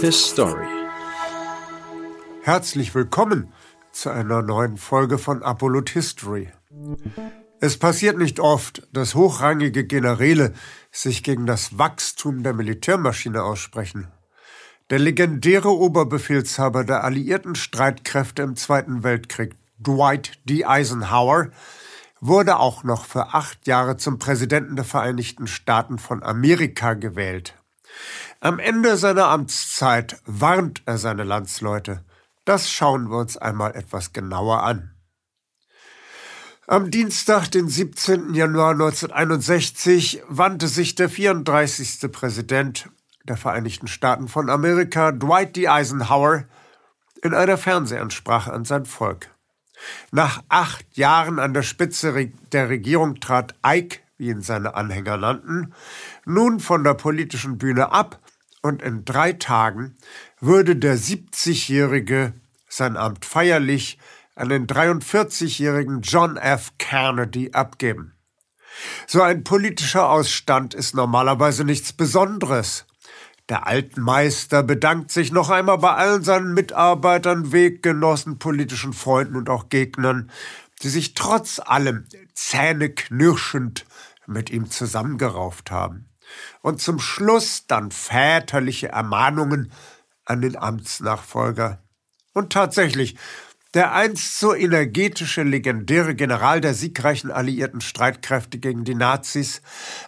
His Story. Herzlich willkommen zu einer neuen Folge von Apollo History. Es passiert nicht oft, dass hochrangige Generäle sich gegen das Wachstum der Militärmaschine aussprechen. Der legendäre Oberbefehlshaber der alliierten Streitkräfte im Zweiten Weltkrieg, Dwight D. Eisenhower, wurde auch noch für acht Jahre zum Präsidenten der Vereinigten Staaten von Amerika gewählt. Am Ende seiner Amtszeit warnt er seine Landsleute. Das schauen wir uns einmal etwas genauer an. Am Dienstag, den 17. Januar 1961, wandte sich der 34. Präsident der Vereinigten Staaten von Amerika, Dwight D. Eisenhower, in einer Fernsehansprache an sein Volk. Nach acht Jahren an der Spitze der Regierung trat Ike, wie ihn seine Anhänger nannten, nun von der politischen Bühne ab und in drei Tagen würde der 70-Jährige sein Amt feierlich an den 43-jährigen John F. Kennedy abgeben. So ein politischer Ausstand ist normalerweise nichts Besonderes. Der Altmeister bedankt sich noch einmal bei allen seinen Mitarbeitern, Weggenossen, politischen Freunden und auch Gegnern, die sich trotz allem zähneknirschend mit ihm zusammengerauft haben. Und zum Schluss dann väterliche Ermahnungen an den Amtsnachfolger. Und tatsächlich, der einst so energetische, legendäre General der siegreichen alliierten Streitkräfte gegen die Nazis,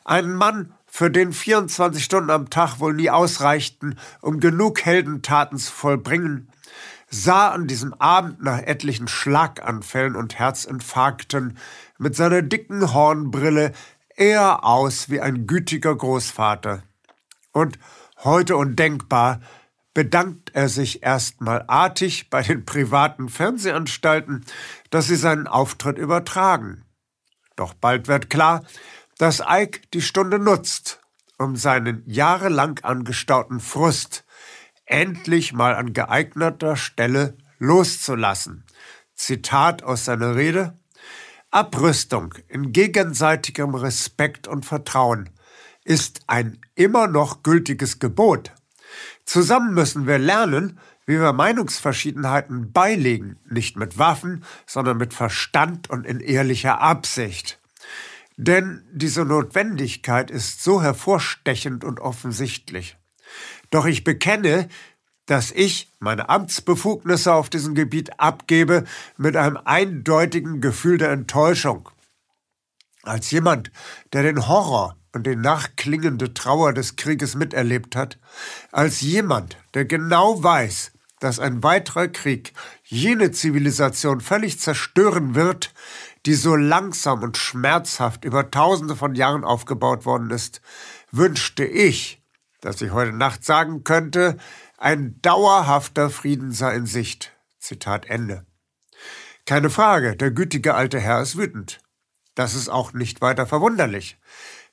ein Mann, für den 24 Stunden am Tag wohl nie ausreichten, um genug Heldentaten zu vollbringen, sah an diesem Abend nach etlichen Schlaganfällen und Herzinfarkten mit seiner dicken Hornbrille eher aus wie ein gütiger Großvater. Und heute undenkbar bedankt er sich erstmal artig bei den privaten Fernsehanstalten, dass sie seinen Auftritt übertragen. Doch bald wird klar, dass Ike die Stunde nutzt, um seinen jahrelang angestauten Frust endlich mal an geeigneter Stelle loszulassen. Zitat aus seiner Rede Abrüstung in gegenseitigem Respekt und Vertrauen ist ein immer noch gültiges Gebot. Zusammen müssen wir lernen, wie wir Meinungsverschiedenheiten beilegen, nicht mit Waffen, sondern mit Verstand und in ehrlicher Absicht. Denn diese Notwendigkeit ist so hervorstechend und offensichtlich. Doch ich bekenne, dass ich meine Amtsbefugnisse auf diesem Gebiet abgebe mit einem eindeutigen Gefühl der Enttäuschung. Als jemand, der den Horror und die nachklingende Trauer des Krieges miterlebt hat, als jemand, der genau weiß, dass ein weiterer Krieg jene Zivilisation völlig zerstören wird, die so langsam und schmerzhaft über tausende von Jahren aufgebaut worden ist, wünschte ich, dass ich heute Nacht sagen könnte, ein dauerhafter Frieden sei in Sicht. Zitat Ende. Keine Frage, der gütige alte Herr ist wütend. Das ist auch nicht weiter verwunderlich.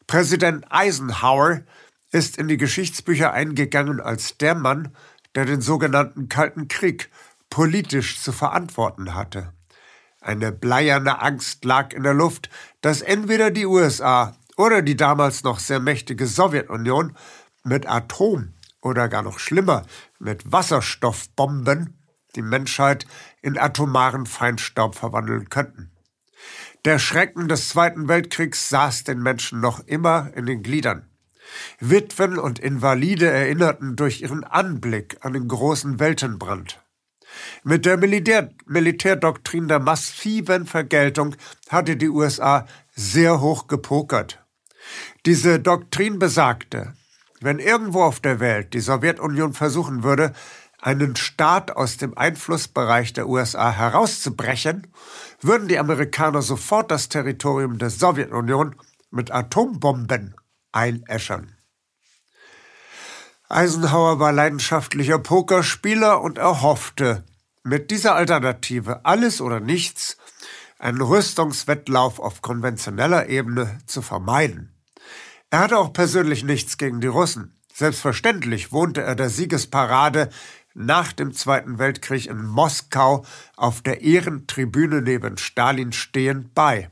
Präsident Eisenhower ist in die Geschichtsbücher eingegangen als der Mann, der den sogenannten Kalten Krieg politisch zu verantworten hatte. Eine bleierne Angst lag in der Luft, dass entweder die USA oder die damals noch sehr mächtige Sowjetunion mit Atom oder gar noch schlimmer mit Wasserstoffbomben die Menschheit in atomaren Feinstaub verwandeln könnten. Der Schrecken des Zweiten Weltkriegs saß den Menschen noch immer in den Gliedern. Witwen und Invalide erinnerten durch ihren Anblick an den großen Weltenbrand. Mit der Militär Militärdoktrin der massiven Vergeltung hatte die USA sehr hoch gepokert. Diese Doktrin besagte, wenn irgendwo auf der Welt die Sowjetunion versuchen würde, einen Staat aus dem Einflussbereich der USA herauszubrechen, würden die Amerikaner sofort das Territorium der Sowjetunion mit Atombomben einäschern. Eisenhower war leidenschaftlicher Pokerspieler und erhoffte, mit dieser Alternative alles oder nichts einen Rüstungswettlauf auf konventioneller Ebene zu vermeiden. Er hatte auch persönlich nichts gegen die Russen. Selbstverständlich wohnte er der Siegesparade nach dem Zweiten Weltkrieg in Moskau auf der Ehrentribüne neben Stalin stehend bei.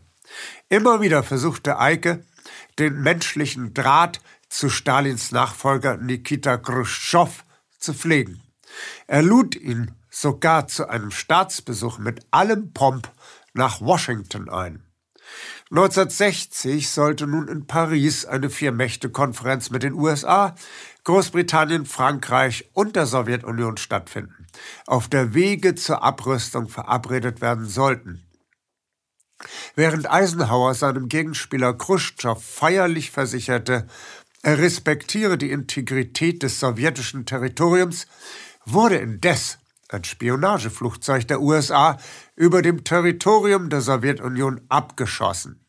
Immer wieder versuchte Eike, den menschlichen Draht zu Stalins Nachfolger Nikita Khrushchev zu pflegen. Er lud ihn sogar zu einem Staatsbesuch mit allem Pomp nach Washington ein. 1960 sollte nun in Paris eine Vier-Mächte-Konferenz mit den USA, Großbritannien, Frankreich und der Sowjetunion stattfinden, auf der Wege zur Abrüstung verabredet werden sollten. Während Eisenhower seinem Gegenspieler Khrushchev feierlich versicherte, er respektiere die Integrität des sowjetischen Territoriums, wurde indes ein Spionageflugzeug der USA über dem Territorium der Sowjetunion abgeschossen.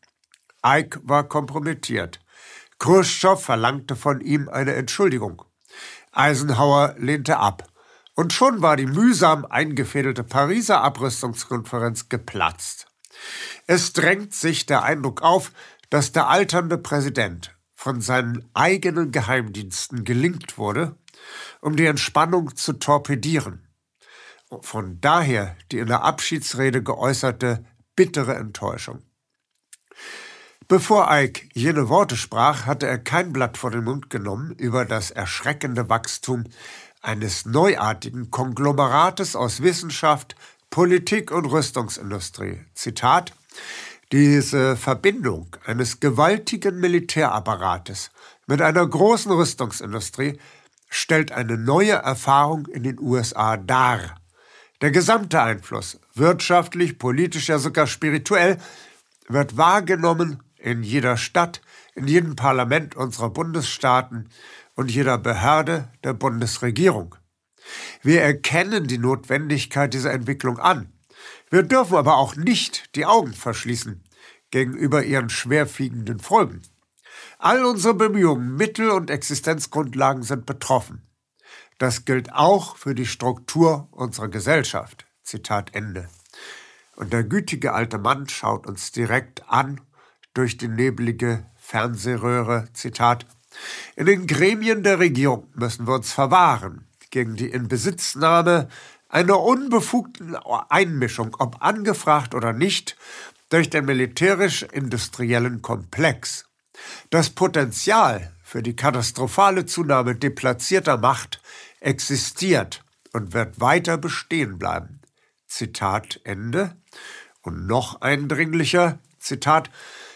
Ike war kompromittiert. Khrushchev verlangte von ihm eine Entschuldigung. Eisenhower lehnte ab. Und schon war die mühsam eingefädelte Pariser Abrüstungskonferenz geplatzt. Es drängt sich der Eindruck auf, dass der alternde Präsident von seinen eigenen Geheimdiensten gelingt wurde, um die Entspannung zu torpedieren. Von daher die in der Abschiedsrede geäußerte bittere Enttäuschung. Bevor Ike jene Worte sprach, hatte er kein Blatt vor den Mund genommen über das erschreckende Wachstum eines neuartigen Konglomerates aus Wissenschaft, Politik und Rüstungsindustrie. Zitat diese Verbindung eines gewaltigen Militärapparates mit einer großen Rüstungsindustrie stellt eine neue Erfahrung in den USA dar. Der gesamte Einfluss, wirtschaftlich, politisch, ja sogar spirituell, wird wahrgenommen in jeder Stadt, in jedem Parlament unserer Bundesstaaten und jeder Behörde der Bundesregierung. Wir erkennen die Notwendigkeit dieser Entwicklung an. Wir dürfen aber auch nicht die Augen verschließen gegenüber ihren schwerwiegenden Folgen. All unsere Bemühungen, Mittel und Existenzgrundlagen sind betroffen. Das gilt auch für die Struktur unserer Gesellschaft. Zitat Ende. Und der gütige alte Mann schaut uns direkt an durch die nebelige Fernsehröhre. Zitat. In den Gremien der Regierung müssen wir uns verwahren gegen die Inbesitznahme einer unbefugten Einmischung, ob angefragt oder nicht, durch den militärisch-industriellen Komplex. Das Potenzial für die katastrophale Zunahme deplatzierter Macht existiert und wird weiter bestehen bleiben. Zitat Ende. Und noch eindringlicher, Zitat,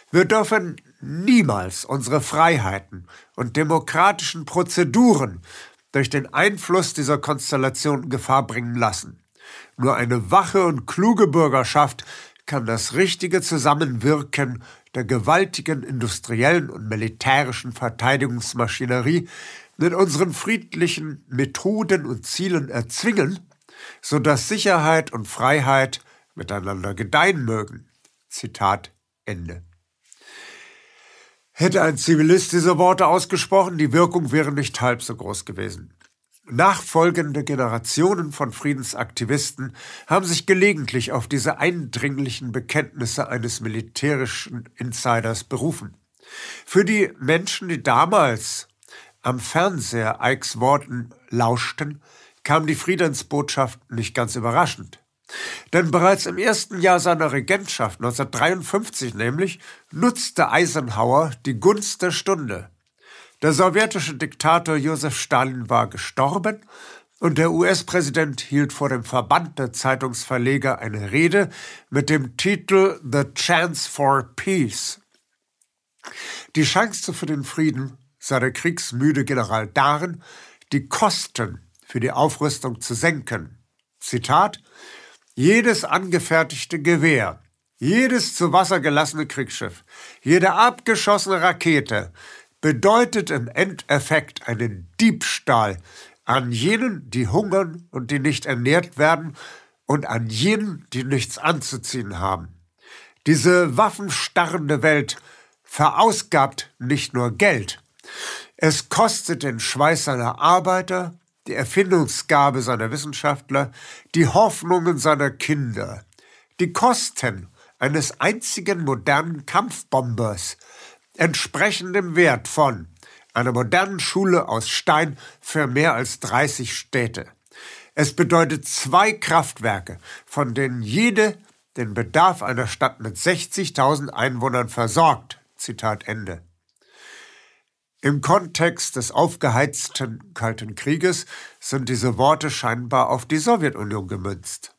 wir dürfen niemals unsere Freiheiten und demokratischen Prozeduren durch den Einfluss dieser Konstellation Gefahr bringen lassen. Nur eine wache und kluge Bürgerschaft kann das richtige Zusammenwirken der gewaltigen industriellen und militärischen Verteidigungsmaschinerie mit unseren friedlichen Methoden und Zielen erzwingen, so dass Sicherheit und Freiheit miteinander gedeihen mögen. Zitat Ende. Hätte ein Zivilist diese Worte ausgesprochen, die Wirkung wäre nicht halb so groß gewesen. Nachfolgende Generationen von Friedensaktivisten haben sich gelegentlich auf diese eindringlichen Bekenntnisse eines militärischen Insiders berufen. Für die Menschen, die damals am Fernseher Ikes Worten lauschten, kam die Friedensbotschaft nicht ganz überraschend. Denn bereits im ersten Jahr seiner Regentschaft, 1953 nämlich, nutzte Eisenhower die Gunst der Stunde. Der sowjetische Diktator Josef Stalin war gestorben und der US-Präsident hielt vor dem Verband der Zeitungsverleger eine Rede mit dem Titel The Chance for Peace. Die Chance für den Frieden sah der kriegsmüde General darin, die Kosten für die Aufrüstung zu senken. Zitat jedes angefertigte Gewehr, jedes zu Wasser gelassene Kriegsschiff, jede abgeschossene Rakete bedeutet im Endeffekt einen Diebstahl an jenen, die hungern und die nicht ernährt werden und an jenen, die nichts anzuziehen haben. Diese waffenstarrende Welt verausgabt nicht nur Geld, es kostet den Schweiß seiner Arbeiter, die Erfindungsgabe seiner Wissenschaftler, die Hoffnungen seiner Kinder, die Kosten eines einzigen modernen Kampfbombers entsprechen dem Wert von einer modernen Schule aus Stein für mehr als 30 Städte. Es bedeutet zwei Kraftwerke, von denen jede den Bedarf einer Stadt mit 60.000 Einwohnern versorgt. Zitat Ende. Im Kontext des aufgeheizten Kalten Krieges sind diese Worte scheinbar auf die Sowjetunion gemünzt.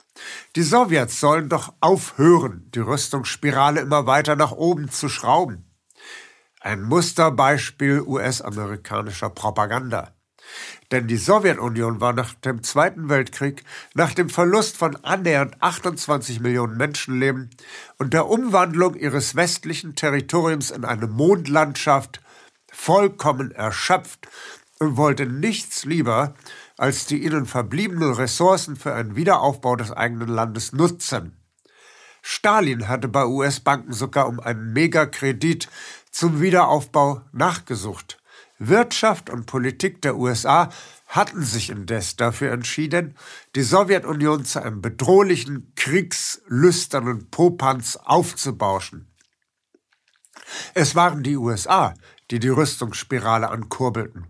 Die Sowjets sollen doch aufhören, die Rüstungsspirale immer weiter nach oben zu schrauben. Ein Musterbeispiel US-amerikanischer Propaganda. Denn die Sowjetunion war nach dem Zweiten Weltkrieg, nach dem Verlust von annähernd 28 Millionen Menschenleben und der Umwandlung ihres westlichen Territoriums in eine Mondlandschaft vollkommen erschöpft und wollte nichts lieber, als die ihnen verbliebenen Ressourcen für einen Wiederaufbau des eigenen Landes nutzen. Stalin hatte bei US-Banken sogar um einen Megakredit zum Wiederaufbau nachgesucht. Wirtschaft und Politik der USA hatten sich indes dafür entschieden, die Sowjetunion zu einem bedrohlichen, kriegslüsternen Popanz aufzubauschen. Es waren die USA, die die Rüstungsspirale ankurbelten.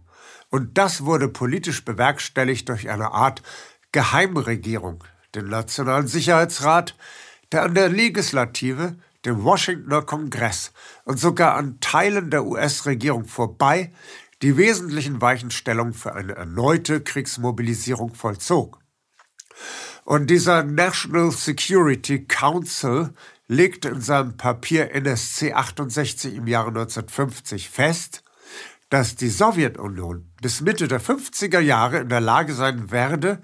Und das wurde politisch bewerkstelligt durch eine Art Geheimregierung, den Nationalen Sicherheitsrat, der an der Legislative, dem Washingtoner Kongress und sogar an Teilen der US-Regierung vorbei die wesentlichen Weichenstellungen für eine erneute Kriegsmobilisierung vollzog. Und dieser National Security Council legte in seinem Papier NSC 68 im Jahre 1950 fest, dass die Sowjetunion bis Mitte der 50er Jahre in der Lage sein werde,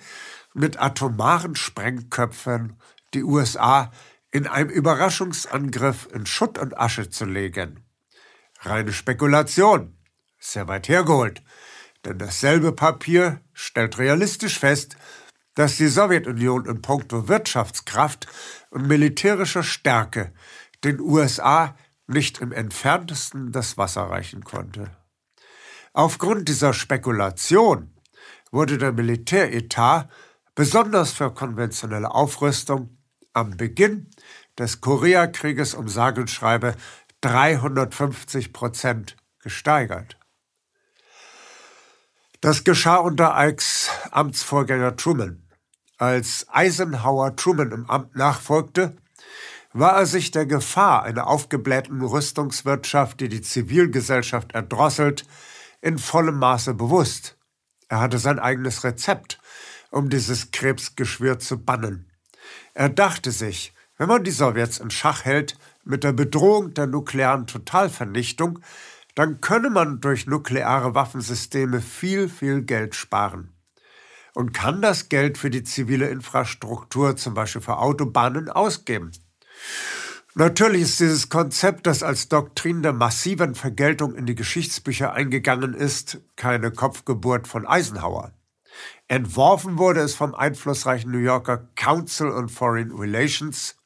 mit atomaren Sprengköpfen die USA in einem Überraschungsangriff in Schutt und Asche zu legen. Reine Spekulation, sehr weit hergeholt, denn dasselbe Papier stellt realistisch fest, dass die Sowjetunion in puncto Wirtschaftskraft und militärischer Stärke den USA nicht im entferntesten das Wasser reichen konnte. Aufgrund dieser Spekulation wurde der Militäretat besonders für konventionelle Aufrüstung am Beginn des Koreakrieges um sage und schreibe 350 Prozent gesteigert. Das geschah unter Ikes Amtsvorgänger Truman. Als Eisenhower Truman im Amt nachfolgte, war er sich der Gefahr einer aufgeblähten Rüstungswirtschaft, die die Zivilgesellschaft erdrosselt, in vollem Maße bewusst. Er hatte sein eigenes Rezept, um dieses Krebsgeschwür zu bannen. Er dachte sich, wenn man die Sowjets in Schach hält mit der Bedrohung der nuklearen Totalvernichtung, dann könne man durch nukleare Waffensysteme viel, viel Geld sparen und kann das Geld für die zivile Infrastruktur, zum Beispiel für Autobahnen, ausgeben. Natürlich ist dieses Konzept, das als Doktrin der massiven Vergeltung in die Geschichtsbücher eingegangen ist, keine Kopfgeburt von Eisenhower. Entworfen wurde es vom einflussreichen New Yorker Council on Foreign Relations,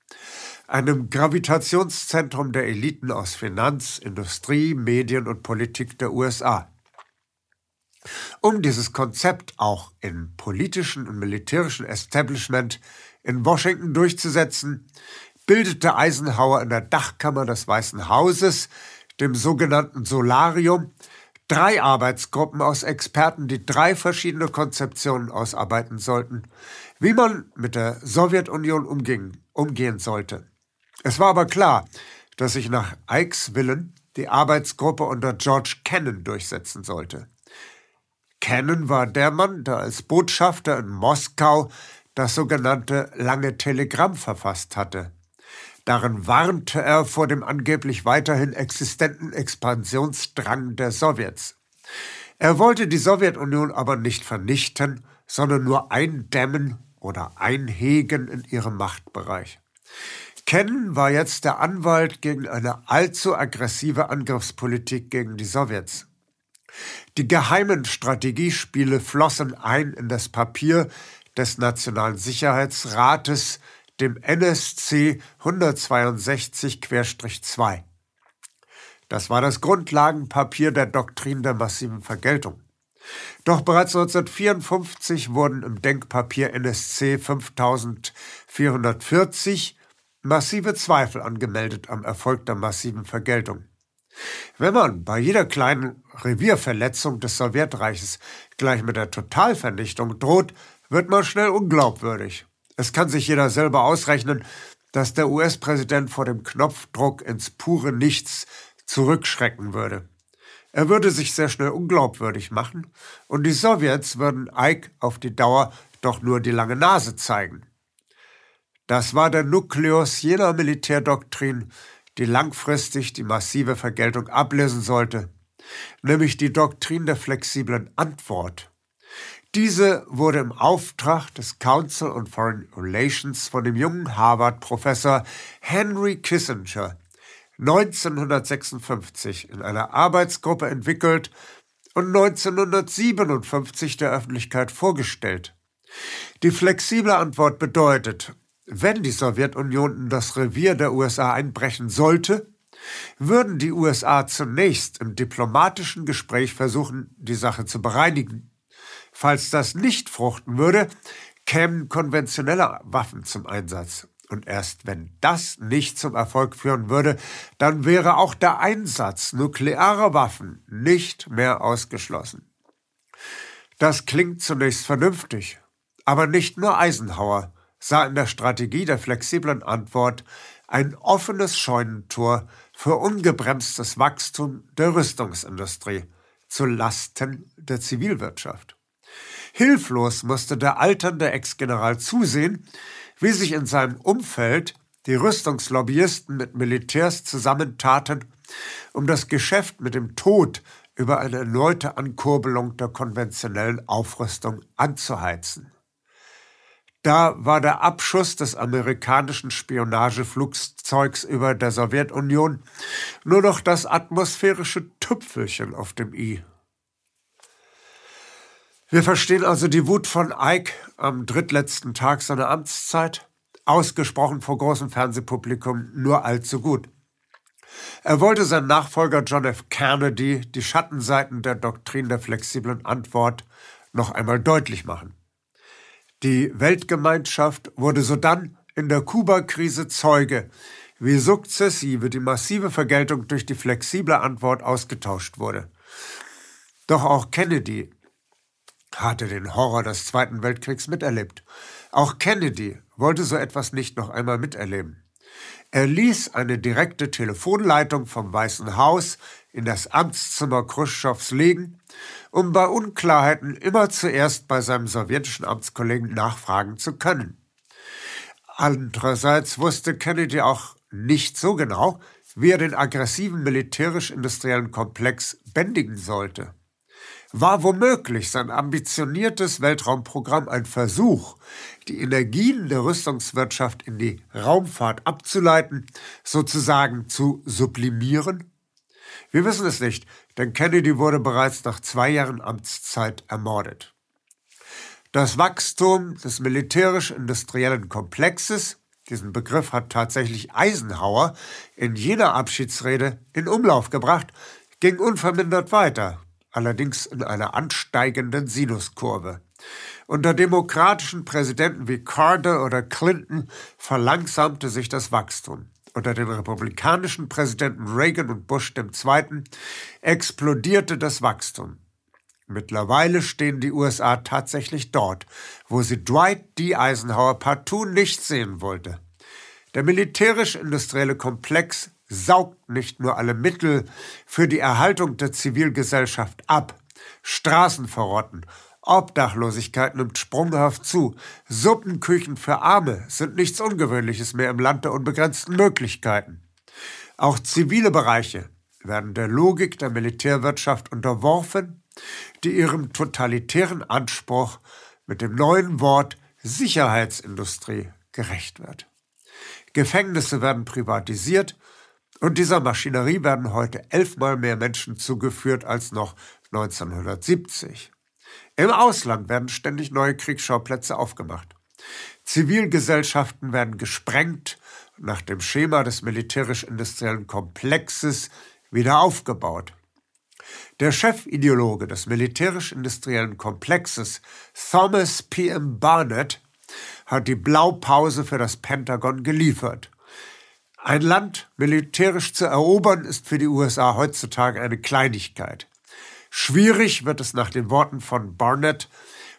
einem Gravitationszentrum der Eliten aus Finanz, Industrie, Medien und Politik der USA. Um dieses Konzept auch im politischen und militärischen Establishment in Washington durchzusetzen, bildete Eisenhower in der Dachkammer des Weißen Hauses, dem sogenannten Solarium, drei Arbeitsgruppen aus Experten, die drei verschiedene Konzeptionen ausarbeiten sollten, wie man mit der Sowjetunion umging, umgehen sollte. Es war aber klar, dass sich nach Ikes Willen die Arbeitsgruppe unter George Kennan durchsetzen sollte. Kennan war der Mann, der als Botschafter in Moskau das sogenannte Lange Telegramm verfasst hatte. Darin warnte er vor dem angeblich weiterhin existenten Expansionsdrang der Sowjets. Er wollte die Sowjetunion aber nicht vernichten, sondern nur eindämmen oder einhegen in ihrem Machtbereich. Ken war jetzt der Anwalt gegen eine allzu aggressive Angriffspolitik gegen die Sowjets. Die geheimen Strategiespiele flossen ein in das Papier des Nationalen Sicherheitsrates, dem NSC 162-2. Das war das Grundlagenpapier der Doktrin der massiven Vergeltung. Doch bereits 1954 wurden im Denkpapier NSC 5440 massive Zweifel angemeldet am Erfolg der massiven Vergeltung. Wenn man bei jeder kleinen Revierverletzung des Sowjetreiches gleich mit der Totalvernichtung droht, wird man schnell unglaubwürdig. Es kann sich jeder selber ausrechnen, dass der US-Präsident vor dem Knopfdruck ins pure Nichts zurückschrecken würde. Er würde sich sehr schnell unglaubwürdig machen und die Sowjets würden Ike auf die Dauer doch nur die lange Nase zeigen. Das war der Nukleus jener Militärdoktrin, die langfristig die massive Vergeltung ablösen sollte, nämlich die Doktrin der flexiblen Antwort. Diese wurde im Auftrag des Council on Foreign Relations von dem jungen Harvard-Professor Henry Kissinger 1956 in einer Arbeitsgruppe entwickelt und 1957 der Öffentlichkeit vorgestellt. Die flexible Antwort bedeutet, wenn die Sowjetunion in das Revier der USA einbrechen sollte, würden die USA zunächst im diplomatischen Gespräch versuchen, die Sache zu bereinigen. Falls das nicht fruchten würde, kämen konventionelle Waffen zum Einsatz. Und erst wenn das nicht zum Erfolg führen würde, dann wäre auch der Einsatz nuklearer Waffen nicht mehr ausgeschlossen. Das klingt zunächst vernünftig, aber nicht nur Eisenhower sah in der Strategie der flexiblen Antwort ein offenes Scheunentor für ungebremstes Wachstum der Rüstungsindustrie zu Lasten der Zivilwirtschaft. Hilflos musste der alternde Ex-General zusehen, wie sich in seinem Umfeld die Rüstungslobbyisten mit Militärs zusammentaten, um das Geschäft mit dem Tod über eine erneute Ankurbelung der konventionellen Aufrüstung anzuheizen. Da war der Abschuss des amerikanischen Spionageflugzeugs über der Sowjetunion nur noch das atmosphärische Tüpfelchen auf dem i. Wir verstehen also die Wut von Ike am drittletzten Tag seiner Amtszeit, ausgesprochen vor großem Fernsehpublikum, nur allzu gut. Er wollte seinem Nachfolger John F. Kennedy die Schattenseiten der Doktrin der flexiblen Antwort noch einmal deutlich machen. Die Weltgemeinschaft wurde sodann in der Kuba-Krise Zeuge, wie sukzessive die massive Vergeltung durch die flexible Antwort ausgetauscht wurde. Doch auch Kennedy hatte den Horror des Zweiten Weltkriegs miterlebt. Auch Kennedy wollte so etwas nicht noch einmal miterleben. Er ließ eine direkte Telefonleitung vom Weißen Haus in das Amtszimmer Khrushchevs legen um bei Unklarheiten immer zuerst bei seinem sowjetischen Amtskollegen nachfragen zu können. Andererseits wusste Kennedy auch nicht so genau, wie er den aggressiven militärisch-industriellen Komplex bändigen sollte. War womöglich sein ambitioniertes Weltraumprogramm ein Versuch, die Energien der Rüstungswirtschaft in die Raumfahrt abzuleiten, sozusagen zu sublimieren? Wir wissen es nicht, denn Kennedy wurde bereits nach zwei Jahren Amtszeit ermordet. Das Wachstum des militärisch-industriellen Komplexes, diesen Begriff hat tatsächlich Eisenhower in jener Abschiedsrede in Umlauf gebracht, ging unvermindert weiter, allerdings in einer ansteigenden Sinuskurve. Unter demokratischen Präsidenten wie Carter oder Clinton verlangsamte sich das Wachstum unter den republikanischen Präsidenten Reagan und Bush II. explodierte das Wachstum. Mittlerweile stehen die USA tatsächlich dort, wo sie Dwight D. Eisenhower partout nicht sehen wollte. Der militärisch-industrielle Komplex saugt nicht nur alle Mittel für die Erhaltung der Zivilgesellschaft ab, Straßen verrotten, Obdachlosigkeit nimmt sprunghaft zu. Suppenküchen für Arme sind nichts Ungewöhnliches mehr im Land der unbegrenzten Möglichkeiten. Auch zivile Bereiche werden der Logik der Militärwirtschaft unterworfen, die ihrem totalitären Anspruch mit dem neuen Wort Sicherheitsindustrie gerecht wird. Gefängnisse werden privatisiert und dieser Maschinerie werden heute elfmal mehr Menschen zugeführt als noch 1970. Im Ausland werden ständig neue Kriegsschauplätze aufgemacht. Zivilgesellschaften werden gesprengt und nach dem Schema des militärisch-industriellen Komplexes wieder aufgebaut. Der Chefideologe des militärisch-industriellen Komplexes, Thomas P. M. Barnett, hat die Blaupause für das Pentagon geliefert. Ein Land militärisch zu erobern ist für die USA heutzutage eine Kleinigkeit. Schwierig wird es nach den Worten von Barnett,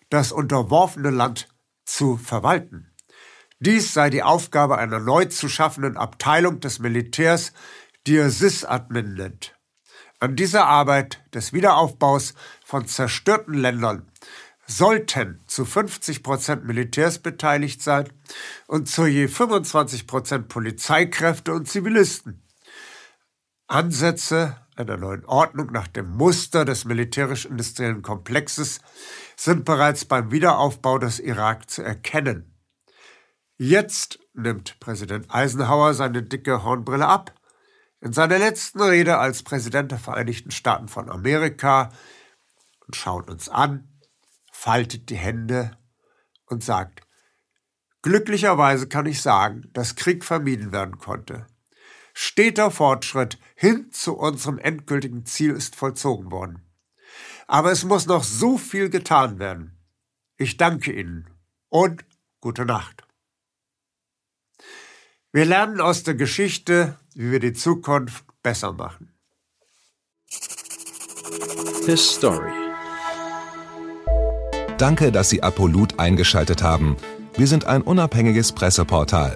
das unterworfene Land zu verwalten. Dies sei die Aufgabe einer neu zu schaffenden Abteilung des Militärs, die er SysAdmin nennt. An dieser Arbeit des Wiederaufbaus von zerstörten Ländern sollten zu 50 Prozent Militärs beteiligt sein und zu je 25 Prozent Polizeikräfte und Zivilisten. Ansätze einer neuen Ordnung nach dem Muster des militärisch-industriellen Komplexes sind bereits beim Wiederaufbau des Irak zu erkennen. Jetzt nimmt Präsident Eisenhower seine dicke Hornbrille ab. In seiner letzten Rede als Präsident der Vereinigten Staaten von Amerika und schaut uns an, faltet die Hände und sagt, Glücklicherweise kann ich sagen, dass Krieg vermieden werden konnte. Steter Fortschritt hin zu unserem endgültigen Ziel ist vollzogen worden. Aber es muss noch so viel getan werden. Ich danke Ihnen und gute Nacht. Wir lernen aus der Geschichte, wie wir die Zukunft besser machen. His Story. Danke, dass Sie Apolut eingeschaltet haben. Wir sind ein unabhängiges Presseportal.